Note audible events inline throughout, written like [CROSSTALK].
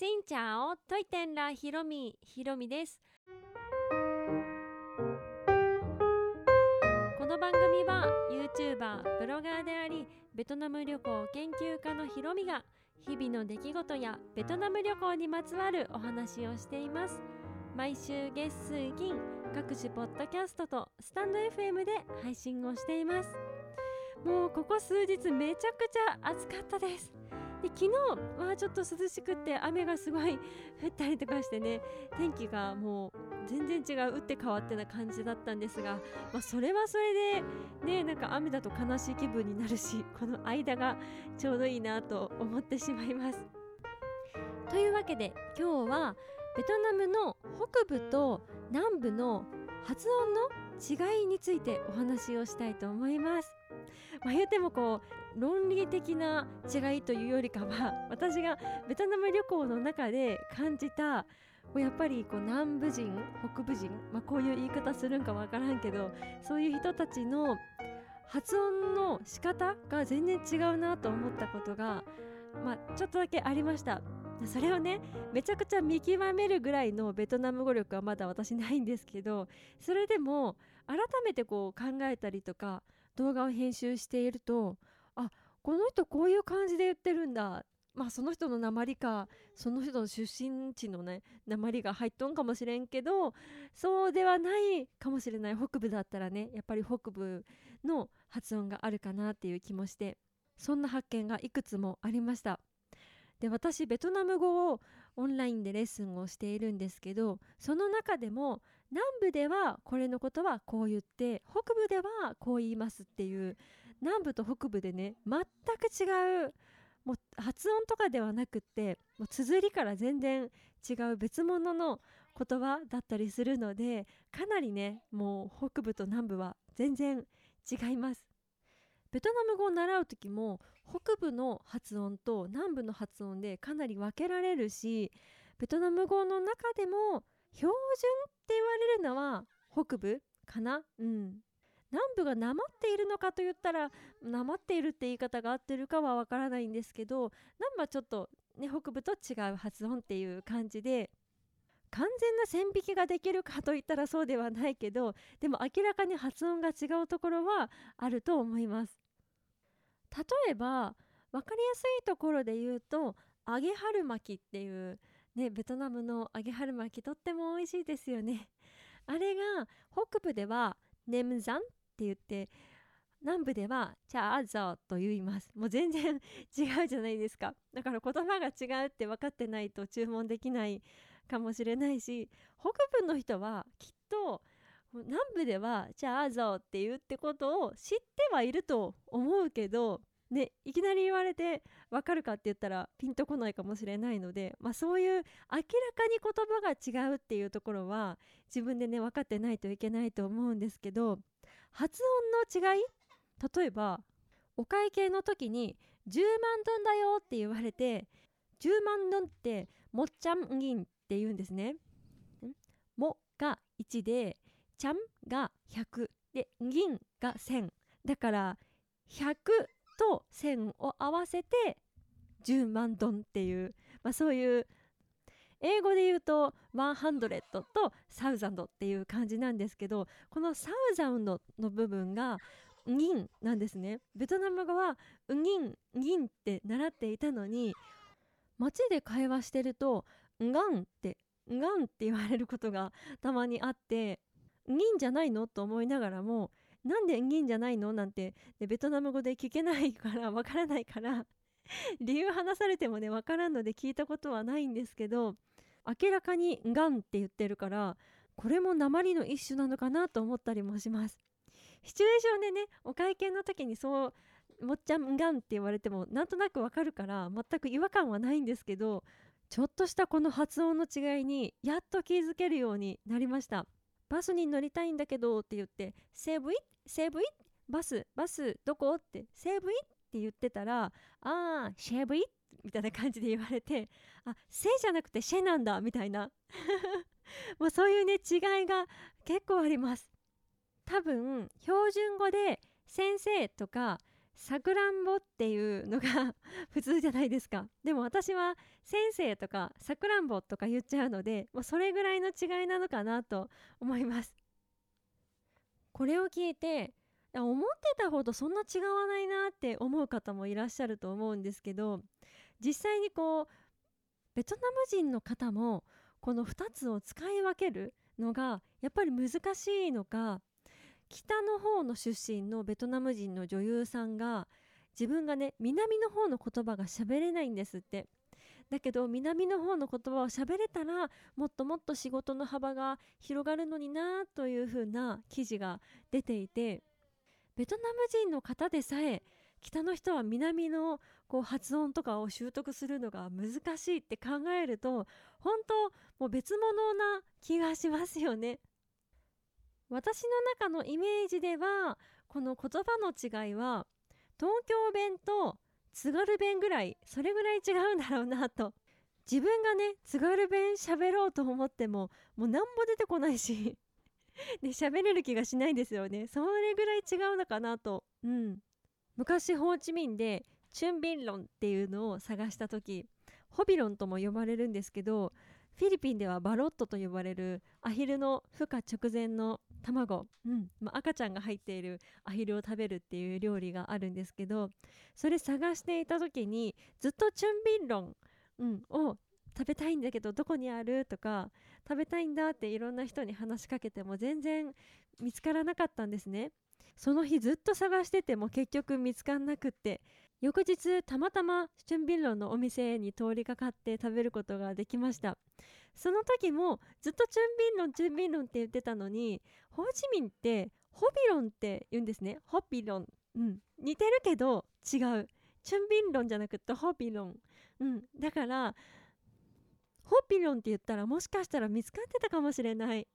しんちゃおトイテンラひろみひろみです。この番組は YouTuber ブロガーでありベトナム旅行研究家のひろみが日々の出来事やベトナム旅行にまつわるお話をしています。毎週月水金各種ポッドキャストとスタンド FM で配信をしています。もうここ数日めちゃくちゃ暑かったです。で昨日はちょっと涼しくって雨がすごい [LAUGHS] 降ったりとかしてね天気がもう全然違う打って変わってな感じだったんですが、まあ、それはそれでねなんか雨だと悲しい気分になるし [LAUGHS] この間がちょうどいいなと思ってしまいます。というわけで今日はベトナムの北部と南部の発音の違いについてお話をしたいと思います。まあ、言うてもこう論理的な違いというよりかは [LAUGHS] 私がベトナム旅行の中で感じたやっぱりこう南部人北部人、まあ、こういう言い方するんかわからんけどそういう人たちの発音の仕方が全然違うなと思ったことが、まあ、ちょっとだけありましたそれをねめちゃくちゃ見極めるぐらいのベトナム語力はまだ私ないんですけど [LAUGHS] それでも改めてこう考えたりとか動画を編集しているとあこの人こういう感じで言ってるんだ。まあその人の鉛かその人の出身地のね鉛が入っとんかもしれんけどそうではないかもしれない北部だったらねやっぱり北部の発音があるかなっていう気もしてそんな発見がいくつもありました。で私ベトナム語をオンラインでレッスンをしているんですけどその中でも南部ではこれのことはこう言って北部ではこう言いますっていう南部と北部でね全く違うもう発音とかではなくってもう綴りから全然違う別物の言葉だったりするのでかなりねもう北部と南部は全然違います。ベトナム語を習う時も北部の発音と南部の発音でかなり分けられるしベトナム語の中でも標準って言われるのは北部かな？うん。南部がなまっているのかと言ったらなまっているって言い方が合ってるかはわからないんですけど南部はちょっと、ね、北部と違う発音っていう感じで完全な線引きができるかといったらそうではないけどでも明らかに発音が違うところはあると思います。例えば分かりやすいところで言うと揚げ春巻きっていうねベトナムの揚げ春巻きとっても美味しいですよね。あれが北部ではネムザンって言って南部ではチャーザーと言います。もう全然 [LAUGHS] 違うじゃないですか。だから言葉が違うって分かってないと注文できないかもしれないし北部の人はきっと南部ではチャーザーって言うってことを知ってはいると思うけどね、いきなり言われて分かるかって言ったらピンとこないかもしれないので、まあ、そういう明らかに言葉が違うっていうところは自分でね分かってないといけないと思うんですけど発音の違い？例えばお会計の時に10万ドンだよって言われて10万ドンってもっちゃん銀って言うんですね。もが1でちゃんが100で銀が1000だから100と1000を合わせて10万ドンっていう、まあ、そういう英語で言うと100と1000っていう感じなんですけどこの1000の部分が銀なんですね。ベトナム語は銀銀って習っていたのに街で会話してるとガンってガンって言われることがたまにあって銀じゃないの？と思いながらもなんで銀じゃないの？なんてでベトナム語で聞けないから [LAUGHS] わからないから理由話されてもねわからんので聞いたことはないんですけど明らかにガンって言ってるからこれも鉛の一種なのかなと思ったりもします。シチュエーションでねお会計の時にそうもっちゃんガンって言われてもなんとなくわかるから全く違和感はないんですけどちょっとしたこの発音の違いにやっと気づけるようになりました。バスに乗りたいんだけどって言ってセーブイセーブイバス？バス？どこ？ってセーブイって言ってたらああシェーブイみたいな感じで言われてあセじゃなくてシェなんだみたいな。[LAUGHS] もうそういうね違いが結構あります。多分標準語で先生とかさくらんぼっていうのが [LAUGHS] 普通じゃないですか。でも私は先生とかさくらんぼとか言っちゃうのでもうそれぐらいの違いなのかなと思います。これを聞いて思ってたほどそんな違わないなって思う方もいらっしゃると思うんですけど実際にこうベトナム人の方もこの2つを使い分けるのがやっぱり難しいのか北の方の出身のベトナム人の女優さんが自分がね南の方の言葉が喋れないんですってだけど南の方の言葉を喋れたらもっともっと仕事の幅が広がるのになというふうな記事が出ていてベトナム人の方でさえ北の人は南のこう発音とかを習得するのが難しいって考えると本当もう別物な気がしますよね。私の中のイメージではこの言葉の違いは東京弁と津軽弁ぐらいそれぐらい違うんだろうなと。自分がね津軽弁喋ろうと思ってももう何も出てこないしで喋れる気がしないんですよね。それぐらい違うのかなと。うん。昔ホーチミンでチュンビンロンっていうのを探した時ホビロンとも呼ばれるんですけどフィリピンではバロットと呼ばれるアヒルの孵化直前の卵、うん。まあ、赤ちゃんが入っているアヒルを食べるっていう料理があるんですけどそれ探していた時にずっとチュンビンロン、うん、を食べたいんだけどどこにあるとか食べたいんだっていろんな人に話しかけても全然見つからなかったんですね。その日ずっと探してても結局見つかんなくって翌日たまたまチュンビンロンのお店に通りかかって食べることができました。その時もずっとチュンビンロンチュンビンロンって言ってたのにホーチミンってホビロンって言うんですね。ホビロン。うん。似てるけど違う。チュンビンロンじゃなくてホビロン。うん。だからホッピロンって言ったらもしかしたら見つかってたかもしれない。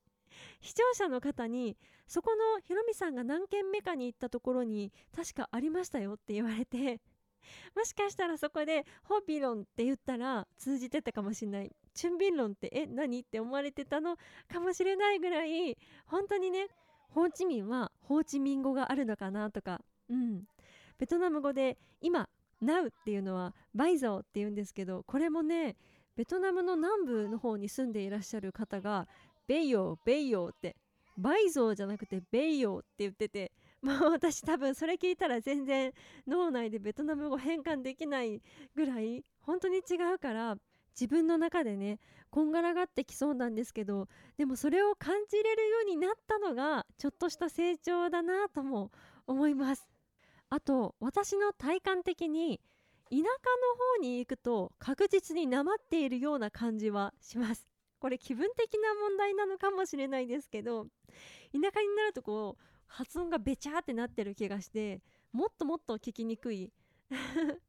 視聴者の方にそこのひろみさんが何軒目かに行ったところに確かありましたよって言われて。もしかしたらそこでホッピロンって言ったら通じてたかもしれない。チュンビンロンってえ何って思われてたの？かもしれないぐらい本当にねホーチミンはホーチミン語があるのかなとか。うん。ベトナム語で今 Now っていうのは bây giờ って言うんですけどこれもねベトナムの南部の方に住んでいらっしゃる方がベイヨーベイヨーって bây giờ じゃなくて bây giờ って言っててまあ [LAUGHS] 私多分それ聞いたら全然脳内でベトナム語変換できないぐらい本当に違うから自分の中でねこんがらがってきそうなんですけどでもそれを感じれるようになったのがちょっとした成長だなとも思います。あと私の体感的に田舎の方に行くと確実になまっているような感じはします。これ気分的な問題なのかもしれないですけど田舎になるとこう発音がべちゃってなってる気がしてもっともっと聞きにくい。[LAUGHS]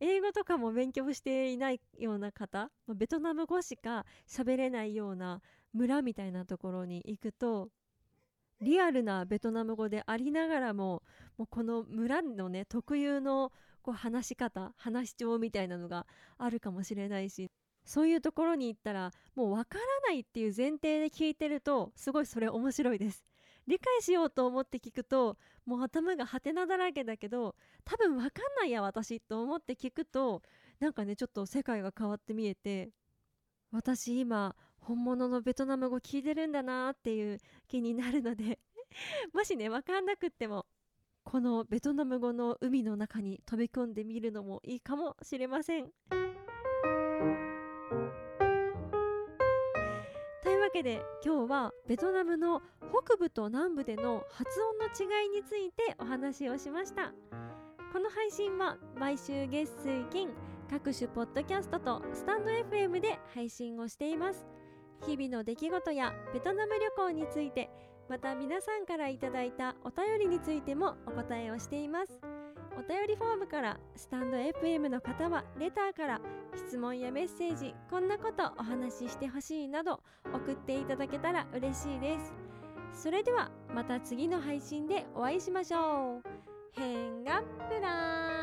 英語とかも勉強していないような方ベトナム語しか喋れないような村みたいなところに行くとリアルなベトナム語でありながらももうこの村のね特有のこう話し方話し調みたいなのがあるかもしれないしそういうところに行ったらもうわからないっていう前提で聞いてるとすごいそれ面白いです。理解しようと思って聞くともう頭がハテナだらけだけど多分わかんないや私と思って聞くとなんかねちょっと世界が変わって見えて私今本物のベトナム語聞いてるんだなっていう気になるので [LAUGHS] もしね分かんなくってもこのベトナム語の海の中に飛び込んでみるのもいいかもしれません。けで今日はベトナムの北部と南部での発音の違いについてお話をしました。この配信は毎週月水金各種ポッドキャストとスタンド FM で配信をしています。日々の出来事やベトナム旅行についてまた皆さんからいただいたお便りについてもお答えをしています。お便りフォームからスタンド FM の方はレターから質問やメッセージこんなことお話ししてほしいなど送っていただけたら嬉しいです。それではまた次の配信でお会いしましょう。変がプラン